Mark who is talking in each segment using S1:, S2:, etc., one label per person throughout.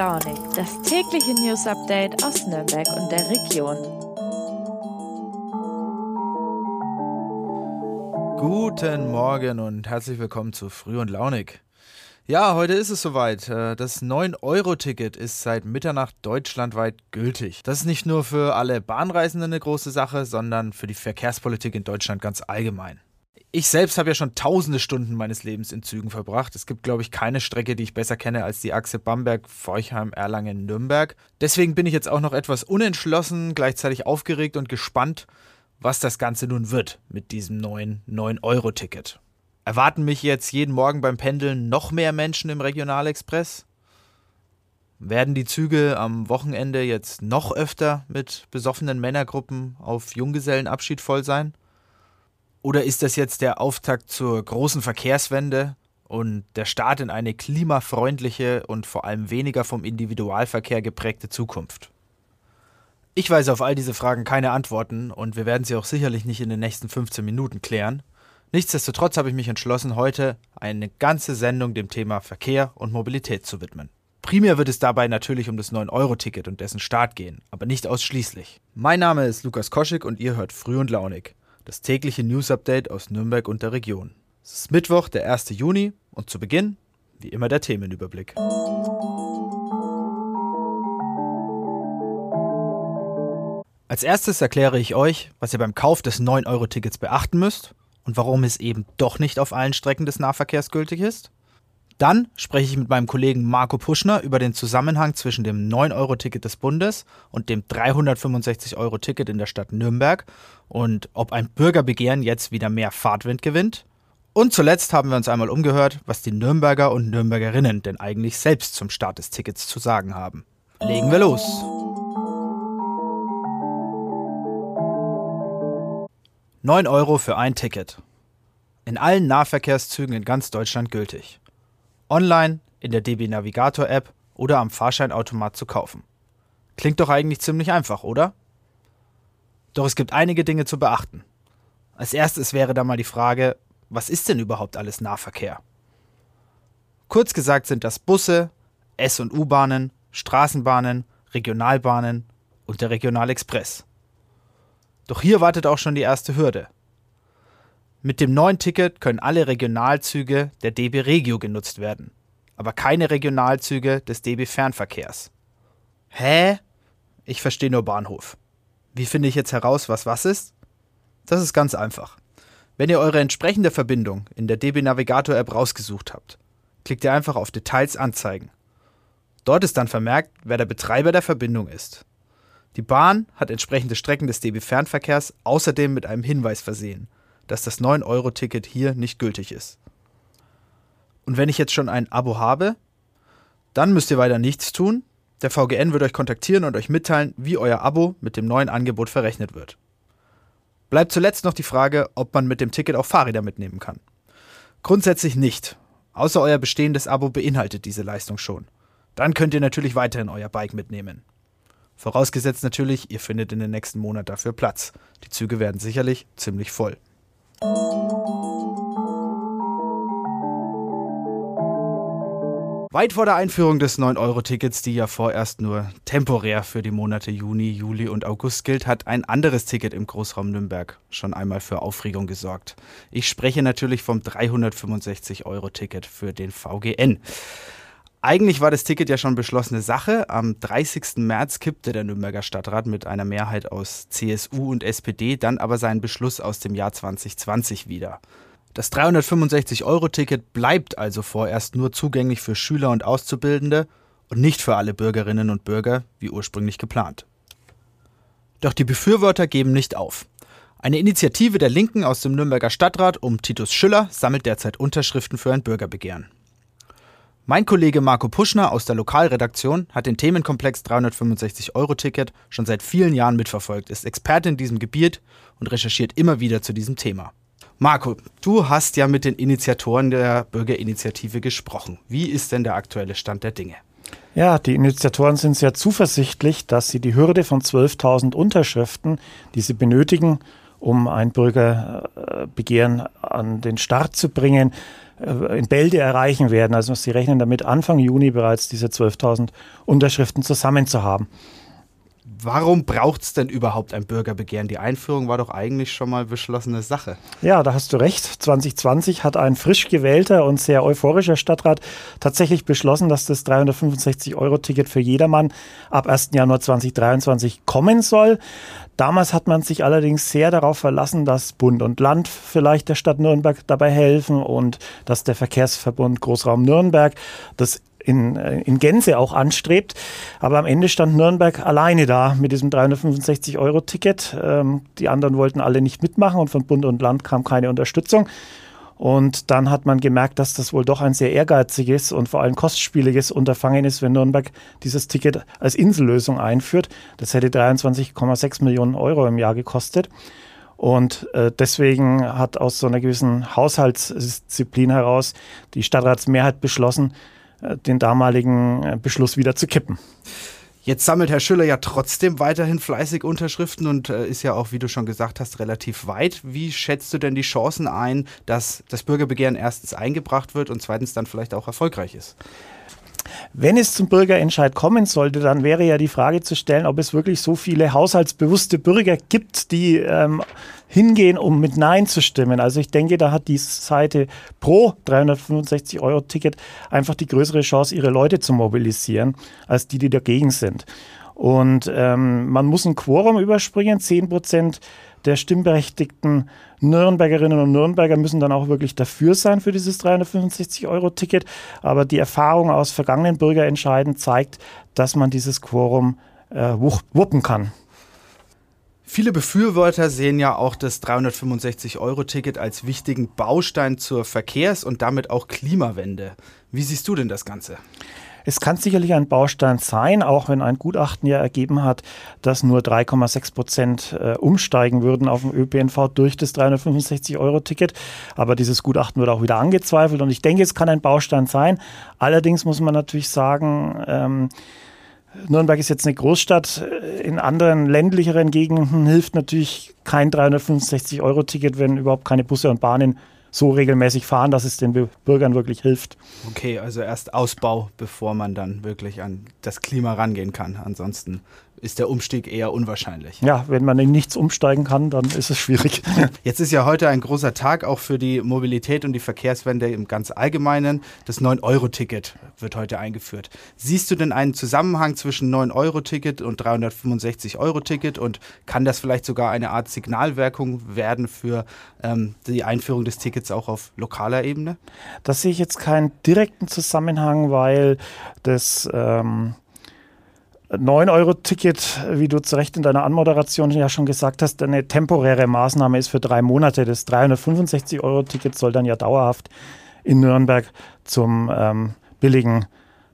S1: Launig, das tägliche News Update aus Nürnberg und der Region.
S2: Guten Morgen und herzlich willkommen zu Früh und Launig. Ja, heute ist es soweit. Äh, das 9-Euro-Ticket ist seit Mitternacht deutschlandweit gültig. Das ist nicht nur für alle Bahnreisenden eine große Sache, sondern für die Verkehrspolitik in Deutschland ganz allgemein. Ich selbst habe ja schon tausende Stunden meines Lebens in Zügen verbracht. Es gibt, glaube ich, keine Strecke, die ich besser kenne als die Achse Bamberg, Forchheim, Erlangen, Nürnberg. Deswegen bin ich jetzt auch noch etwas unentschlossen, gleichzeitig aufgeregt und gespannt, was das Ganze nun wird mit diesem neuen 9-Euro-Ticket. Erwarten mich jetzt jeden Morgen beim Pendeln noch mehr Menschen im Regionalexpress? Werden die Züge am Wochenende jetzt noch öfter mit besoffenen Männergruppen auf Junggesellenabschied voll sein? Oder ist das jetzt der Auftakt zur großen Verkehrswende und der Start in eine klimafreundliche und vor allem weniger vom Individualverkehr geprägte Zukunft? Ich weiß auf all diese Fragen keine Antworten und wir werden sie auch sicherlich nicht in den nächsten 15 Minuten klären. Nichtsdestotrotz habe ich mich entschlossen, heute eine ganze Sendung dem Thema Verkehr und Mobilität zu widmen. Primär wird es dabei natürlich um das 9-Euro-Ticket und dessen Start gehen, aber nicht ausschließlich. Mein Name ist Lukas Koschik und ihr hört Früh und Launig das tägliche News-Update aus Nürnberg und der Region. Es ist Mittwoch, der 1. Juni und zu Beginn, wie immer, der Themenüberblick. Als erstes erkläre ich euch, was ihr beim Kauf des 9-Euro-Tickets beachten müsst und warum es eben doch nicht auf allen Strecken des Nahverkehrs gültig ist. Dann spreche ich mit meinem Kollegen Marco Puschner über den Zusammenhang zwischen dem 9-Euro-Ticket des Bundes und dem 365-Euro-Ticket in der Stadt Nürnberg und ob ein Bürgerbegehren jetzt wieder mehr Fahrtwind gewinnt. Und zuletzt haben wir uns einmal umgehört, was die Nürnberger und Nürnbergerinnen denn eigentlich selbst zum Start des Tickets zu sagen haben. Legen wir los! Neun Euro für ein Ticket. In allen Nahverkehrszügen in ganz Deutschland gültig online, in der DB Navigator App oder am Fahrscheinautomat zu kaufen. Klingt doch eigentlich ziemlich einfach, oder? Doch es gibt einige Dinge zu beachten. Als erstes wäre da mal die Frage, was ist denn überhaupt alles Nahverkehr? Kurz gesagt sind das Busse, S- und U-Bahnen, Straßenbahnen, Regionalbahnen und der Regionalexpress. Doch hier wartet auch schon die erste Hürde. Mit dem neuen Ticket können alle Regionalzüge der DB Regio genutzt werden, aber keine Regionalzüge des DB Fernverkehrs. Hä? Ich verstehe nur Bahnhof. Wie finde ich jetzt heraus, was was ist? Das ist ganz einfach. Wenn ihr eure entsprechende Verbindung in der DB Navigator App rausgesucht habt, klickt ihr einfach auf Details anzeigen. Dort ist dann vermerkt, wer der Betreiber der Verbindung ist. Die Bahn hat entsprechende Strecken des DB Fernverkehrs außerdem mit einem Hinweis versehen – dass das 9-Euro-Ticket hier nicht gültig ist. Und wenn ich jetzt schon ein Abo habe, dann müsst ihr weiter nichts tun. Der VGN wird euch kontaktieren und euch mitteilen, wie euer Abo mit dem neuen Angebot verrechnet wird. Bleibt zuletzt noch die Frage, ob man mit dem Ticket auch Fahrräder mitnehmen kann. Grundsätzlich nicht, außer euer bestehendes Abo beinhaltet diese Leistung schon. Dann könnt ihr natürlich weiterhin euer Bike mitnehmen. Vorausgesetzt natürlich, ihr findet in den nächsten Monaten dafür Platz. Die Züge werden sicherlich ziemlich voll. Weit vor der Einführung des 9-Euro-Tickets, die ja vorerst nur temporär für die Monate Juni, Juli und August gilt, hat ein anderes Ticket im Großraum Nürnberg schon einmal für Aufregung gesorgt. Ich spreche natürlich vom 365-Euro-Ticket für den VGN. Eigentlich war das Ticket ja schon beschlossene Sache. Am 30. März kippte der Nürnberger Stadtrat mit einer Mehrheit aus CSU und SPD dann aber seinen Beschluss aus dem Jahr 2020 wieder. Das 365-Euro-Ticket bleibt also vorerst nur zugänglich für Schüler und Auszubildende und nicht für alle Bürgerinnen und Bürger, wie ursprünglich geplant. Doch die Befürworter geben nicht auf. Eine Initiative der Linken aus dem Nürnberger Stadtrat um Titus Schüller sammelt derzeit Unterschriften für ein Bürgerbegehren. Mein Kollege Marco Puschner aus der Lokalredaktion hat den Themenkomplex 365-Euro-Ticket schon seit vielen Jahren mitverfolgt, ist Experte in diesem Gebiet und recherchiert immer wieder zu diesem Thema. Marco, du hast ja mit den Initiatoren der Bürgerinitiative gesprochen. Wie ist denn der aktuelle Stand der Dinge?
S3: Ja, die Initiatoren sind sehr zuversichtlich, dass sie die Hürde von 12.000 Unterschriften, die sie benötigen, um ein Bürgerbegehren an den Start zu bringen, in Bälde erreichen werden. Also sie rechnen damit, Anfang Juni bereits diese 12.000 Unterschriften zusammen zu haben.
S2: Warum braucht es denn überhaupt ein Bürgerbegehren? Die Einführung war doch eigentlich schon mal beschlossene Sache.
S3: Ja, da hast du recht. 2020 hat ein frisch gewählter und sehr euphorischer Stadtrat tatsächlich beschlossen, dass das 365-Euro-Ticket für jedermann ab 1. Januar 2023 kommen soll. Damals hat man sich allerdings sehr darauf verlassen, dass Bund und Land vielleicht der Stadt Nürnberg dabei helfen und dass der Verkehrsverbund Großraum Nürnberg das in, in Gänze auch anstrebt. Aber am Ende stand Nürnberg alleine da mit diesem 365-Euro-Ticket. Ähm, die anderen wollten alle nicht mitmachen und von Bund und Land kam keine Unterstützung. Und dann hat man gemerkt, dass das wohl doch ein sehr ehrgeiziges und vor allem kostspieliges Unterfangen ist, wenn Nürnberg dieses Ticket als Insellösung einführt. Das hätte 23,6 Millionen Euro im Jahr gekostet. Und äh, deswegen hat aus so einer gewissen Haushaltsdisziplin heraus die Stadtratsmehrheit beschlossen, den damaligen äh, Beschluss wieder zu kippen.
S2: Jetzt sammelt Herr Schüller ja trotzdem weiterhin fleißig Unterschriften und äh, ist ja auch, wie du schon gesagt hast, relativ weit. Wie schätzt du denn die Chancen ein, dass das Bürgerbegehren erstens eingebracht wird und zweitens dann vielleicht auch erfolgreich ist?
S3: Wenn es zum Bürgerentscheid kommen sollte, dann wäre ja die Frage zu stellen, ob es wirklich so viele haushaltsbewusste Bürger gibt, die ähm, hingehen, um mit Nein zu stimmen. Also ich denke, da hat die Seite pro 365 Euro Ticket einfach die größere Chance, ihre Leute zu mobilisieren, als die, die dagegen sind. Und ähm, man muss ein Quorum überspringen. 10 Prozent der stimmberechtigten Nürnbergerinnen und Nürnberger müssen dann auch wirklich dafür sein für dieses 365-Euro-Ticket. Aber die Erfahrung aus vergangenen Bürgerentscheiden zeigt, dass man dieses Quorum äh, wuppen kann.
S2: Viele Befürworter sehen ja auch das 365-Euro-Ticket als wichtigen Baustein zur Verkehrs- und damit auch Klimawende. Wie siehst du denn das Ganze?
S3: Es kann sicherlich ein Baustein sein, auch wenn ein Gutachten ja ergeben hat, dass nur 3,6 Prozent äh, umsteigen würden auf dem ÖPNV durch das 365-Euro-Ticket. Aber dieses Gutachten wird auch wieder angezweifelt und ich denke, es kann ein Baustein sein. Allerdings muss man natürlich sagen, ähm, Nürnberg ist jetzt eine Großstadt. In anderen ländlicheren Gegenden hilft natürlich kein 365-Euro-Ticket, wenn überhaupt keine Busse und Bahnen so regelmäßig fahren, dass es den Bürgern wirklich hilft.
S2: Okay, also erst Ausbau, bevor man dann wirklich an das Klima rangehen kann. Ansonsten ist der Umstieg eher unwahrscheinlich.
S3: Ja, wenn man in nichts umsteigen kann, dann ist es schwierig.
S2: Jetzt ist ja heute ein großer Tag auch für die Mobilität und die Verkehrswende im ganz Allgemeinen. Das 9-Euro-Ticket wird heute eingeführt. Siehst du denn einen Zusammenhang zwischen 9-Euro-Ticket und 365-Euro-Ticket und kann das vielleicht sogar eine Art Signalwirkung werden für ähm, die Einführung des Tickets auch auf lokaler Ebene?
S3: Das sehe ich jetzt keinen direkten Zusammenhang, weil das ähm 9-Euro-Ticket, wie du zu Recht in deiner Anmoderation ja schon gesagt hast, eine temporäre Maßnahme ist für drei Monate. Das 365-Euro-Ticket soll dann ja dauerhaft in Nürnberg zum ähm, billigen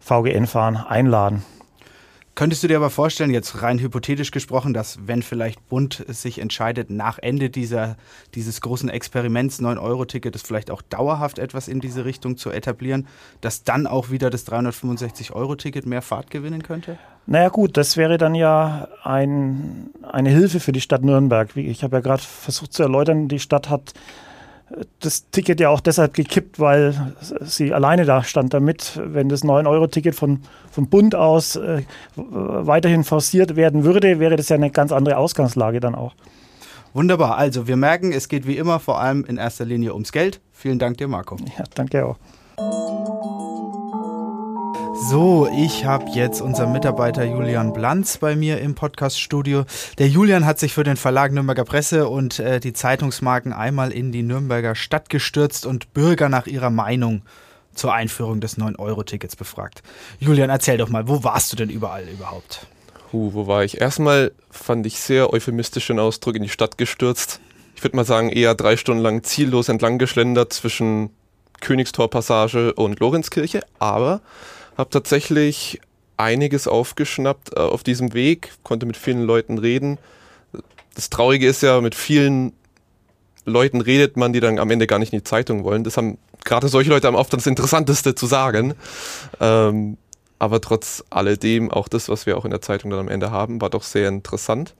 S3: VGN-Fahren einladen.
S2: Könntest du dir aber vorstellen, jetzt rein hypothetisch gesprochen, dass wenn vielleicht Bund sich entscheidet, nach Ende dieser, dieses großen Experiments 9-Euro-Ticket es vielleicht auch dauerhaft etwas in diese Richtung zu etablieren, dass dann auch wieder das 365-Euro-Ticket mehr Fahrt gewinnen könnte?
S3: Naja gut, das wäre dann ja ein, eine Hilfe für die Stadt Nürnberg. Ich habe ja gerade versucht zu erläutern, die Stadt hat das Ticket ja auch deshalb gekippt, weil sie alleine da stand damit. Wenn das 9-Euro-Ticket von, vom Bund aus äh, weiterhin forciert werden würde, wäre das ja eine ganz andere Ausgangslage dann auch.
S2: Wunderbar. Also wir merken, es geht wie immer vor allem in erster Linie ums Geld. Vielen Dank dir, Marco.
S3: Ja, danke auch.
S2: So, ich habe jetzt unseren Mitarbeiter Julian Blanz bei mir im Podcaststudio. Der Julian hat sich für den Verlag Nürnberger Presse und äh, die Zeitungsmarken einmal in die Nürnberger Stadt gestürzt und Bürger nach ihrer Meinung zur Einführung des 9-Euro-Tickets befragt. Julian, erzähl doch mal, wo warst du denn überall überhaupt?
S4: Huh, wo war ich? Erstmal fand ich sehr euphemistisch den Ausdruck in die Stadt gestürzt. Ich würde mal sagen, eher drei Stunden lang ziellos entlang geschlendert zwischen Königstorpassage und Lorenzkirche, aber habe tatsächlich einiges aufgeschnappt äh, auf diesem Weg, konnte mit vielen Leuten reden. Das Traurige ist ja, mit vielen Leuten redet man, die dann am Ende gar nicht in die Zeitung wollen. Das haben gerade solche Leute haben oft das Interessanteste zu sagen. Ähm, aber trotz alledem, auch das, was wir auch in der Zeitung dann am Ende haben, war doch sehr interessant.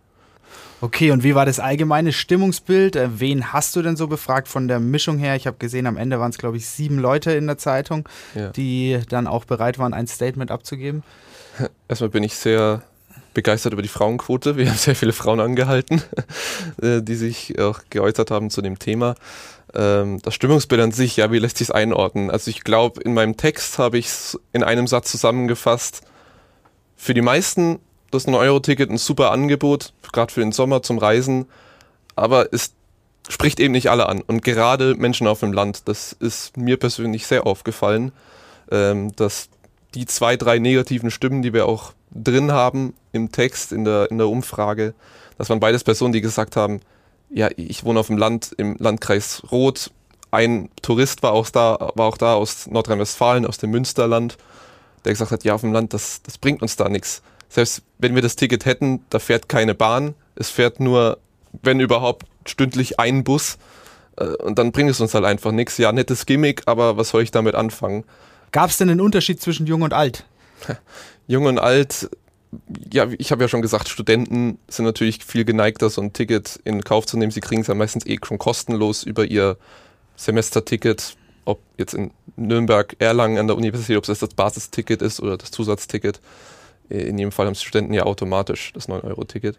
S2: Okay, und wie war das allgemeine Stimmungsbild? Äh, wen hast du denn so befragt von der Mischung her? Ich habe gesehen, am Ende waren es, glaube ich, sieben Leute in der Zeitung, ja. die dann auch bereit waren, ein Statement abzugeben.
S4: Erstmal bin ich sehr begeistert über die Frauenquote. Wir haben sehr viele Frauen angehalten, äh, die sich auch geäußert haben zu dem Thema. Ähm, das Stimmungsbild an sich, ja, wie lässt sich es einordnen? Also ich glaube, in meinem Text habe ich es in einem Satz zusammengefasst. Für die meisten das 9-Euro-Ticket ein super Angebot, gerade für den Sommer zum Reisen, aber es spricht eben nicht alle an. Und gerade Menschen auf dem Land, das ist mir persönlich sehr aufgefallen, ähm, dass die zwei, drei negativen Stimmen, die wir auch drin haben im Text, in der, in der Umfrage, das waren beides Personen, die gesagt haben, ja, ich wohne auf dem Land, im Landkreis Roth. Ein Tourist war auch da, war auch da aus Nordrhein-Westfalen, aus dem Münsterland, der gesagt hat, ja, auf dem Land, das, das bringt uns da nichts selbst wenn wir das Ticket hätten, da fährt keine Bahn. Es fährt nur, wenn überhaupt, stündlich ein Bus. Äh, und dann bringt es uns halt einfach nichts. Ja, nettes Gimmick, aber was soll ich damit anfangen?
S2: Gab es denn einen Unterschied zwischen Jung und Alt?
S4: Jung und Alt, ja, ich habe ja schon gesagt, Studenten sind natürlich viel geneigter, so ein Ticket in Kauf zu nehmen. Sie kriegen es ja meistens eh schon kostenlos über ihr Semesterticket, ob jetzt in Nürnberg, Erlangen an der Universität, ob es das Basisticket ist oder das Zusatzticket. In jedem Fall haben Studenten ja automatisch das 9-Euro-Ticket.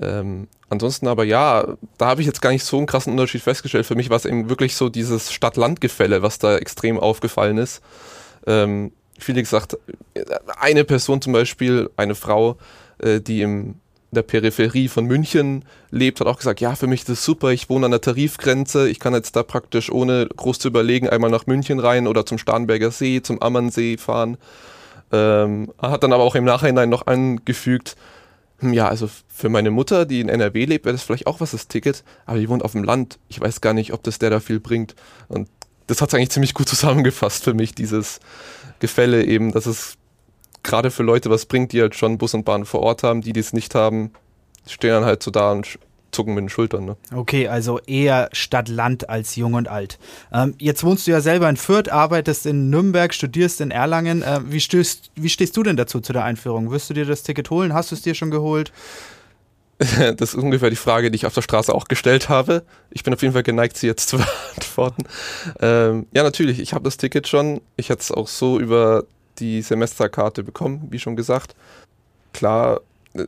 S4: Ähm, ansonsten aber ja, da habe ich jetzt gar nicht so einen krassen Unterschied festgestellt. Für mich war es eben wirklich so dieses Stadt-Land-Gefälle, was da extrem aufgefallen ist. Ähm, viele gesagt, eine Person zum Beispiel, eine Frau, äh, die im der Peripherie von München lebt, hat auch gesagt, ja, für mich ist das super, ich wohne an der Tarifgrenze, ich kann jetzt da praktisch ohne groß zu überlegen einmal nach München rein oder zum Starnberger See, zum Ammernsee fahren. Ähm, hat dann aber auch im Nachhinein noch angefügt, hm, ja, also für meine Mutter, die in NRW lebt, wäre das vielleicht auch was, das Ticket, aber die wohnt auf dem Land. Ich weiß gar nicht, ob das der da viel bringt. Und das hat es eigentlich ziemlich gut zusammengefasst für mich, dieses Gefälle eben, dass es gerade für Leute was bringt, die halt schon Bus und Bahn vor Ort haben, die, die es nicht haben, stehen dann halt so da und zucken mit den Schultern. Ne?
S2: Okay, also eher Stadt-Land als jung und alt. Ähm, jetzt wohnst du ja selber in Fürth, arbeitest in Nürnberg, studierst in Erlangen. Äh, wie, stößt, wie stehst du denn dazu zu der Einführung? Wirst du dir das Ticket holen? Hast du es dir schon geholt?
S4: Das ist ungefähr die Frage, die ich auf der Straße auch gestellt habe. Ich bin auf jeden Fall geneigt, sie jetzt zu beantworten. Ähm, ja, natürlich, ich habe das Ticket schon. Ich hätte es auch so über die Semesterkarte bekommen, wie schon gesagt. Klar,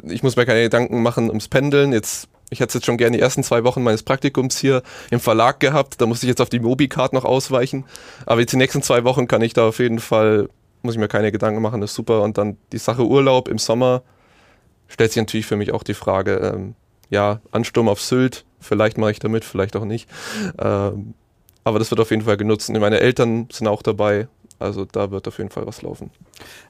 S4: ich muss mir keine Gedanken machen ums Pendeln. Jetzt ich hätte jetzt schon gerne die ersten zwei Wochen meines Praktikums hier im Verlag gehabt. Da musste ich jetzt auf die Mobicard noch ausweichen. Aber jetzt die nächsten zwei Wochen kann ich da auf jeden Fall, muss ich mir keine Gedanken machen, das ist super. Und dann die Sache Urlaub im Sommer stellt sich natürlich für mich auch die Frage, ähm, ja, Ansturm auf Sylt, vielleicht mache ich damit, vielleicht auch nicht. Ähm, aber das wird auf jeden Fall genutzt. Meine Eltern sind auch dabei. Also da wird auf jeden Fall was laufen.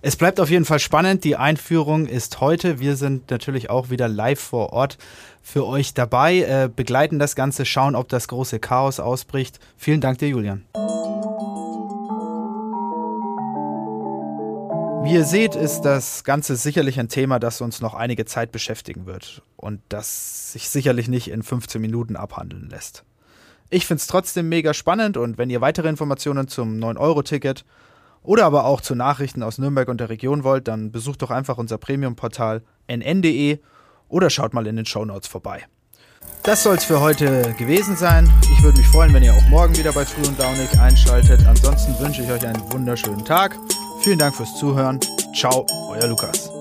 S2: Es bleibt auf jeden Fall spannend. Die Einführung ist heute. Wir sind natürlich auch wieder live vor Ort für euch dabei, äh, begleiten das Ganze, schauen, ob das große Chaos ausbricht. Vielen Dank dir, Julian. Wie ihr seht, ist das Ganze sicherlich ein Thema, das uns noch einige Zeit beschäftigen wird und das sich sicherlich nicht in 15 Minuten abhandeln lässt. Ich finde es trotzdem mega spannend und wenn ihr weitere Informationen zum 9-Euro-Ticket oder aber auch zu Nachrichten aus Nürnberg und der Region wollt, dann besucht doch einfach unser Premium-Portal nn.de oder schaut mal in den Show Notes vorbei. Das soll es für heute gewesen sein. Ich würde mich freuen, wenn ihr auch morgen wieder bei Früh und Launig einschaltet. Ansonsten wünsche ich euch einen wunderschönen Tag. Vielen Dank fürs Zuhören. Ciao, euer Lukas.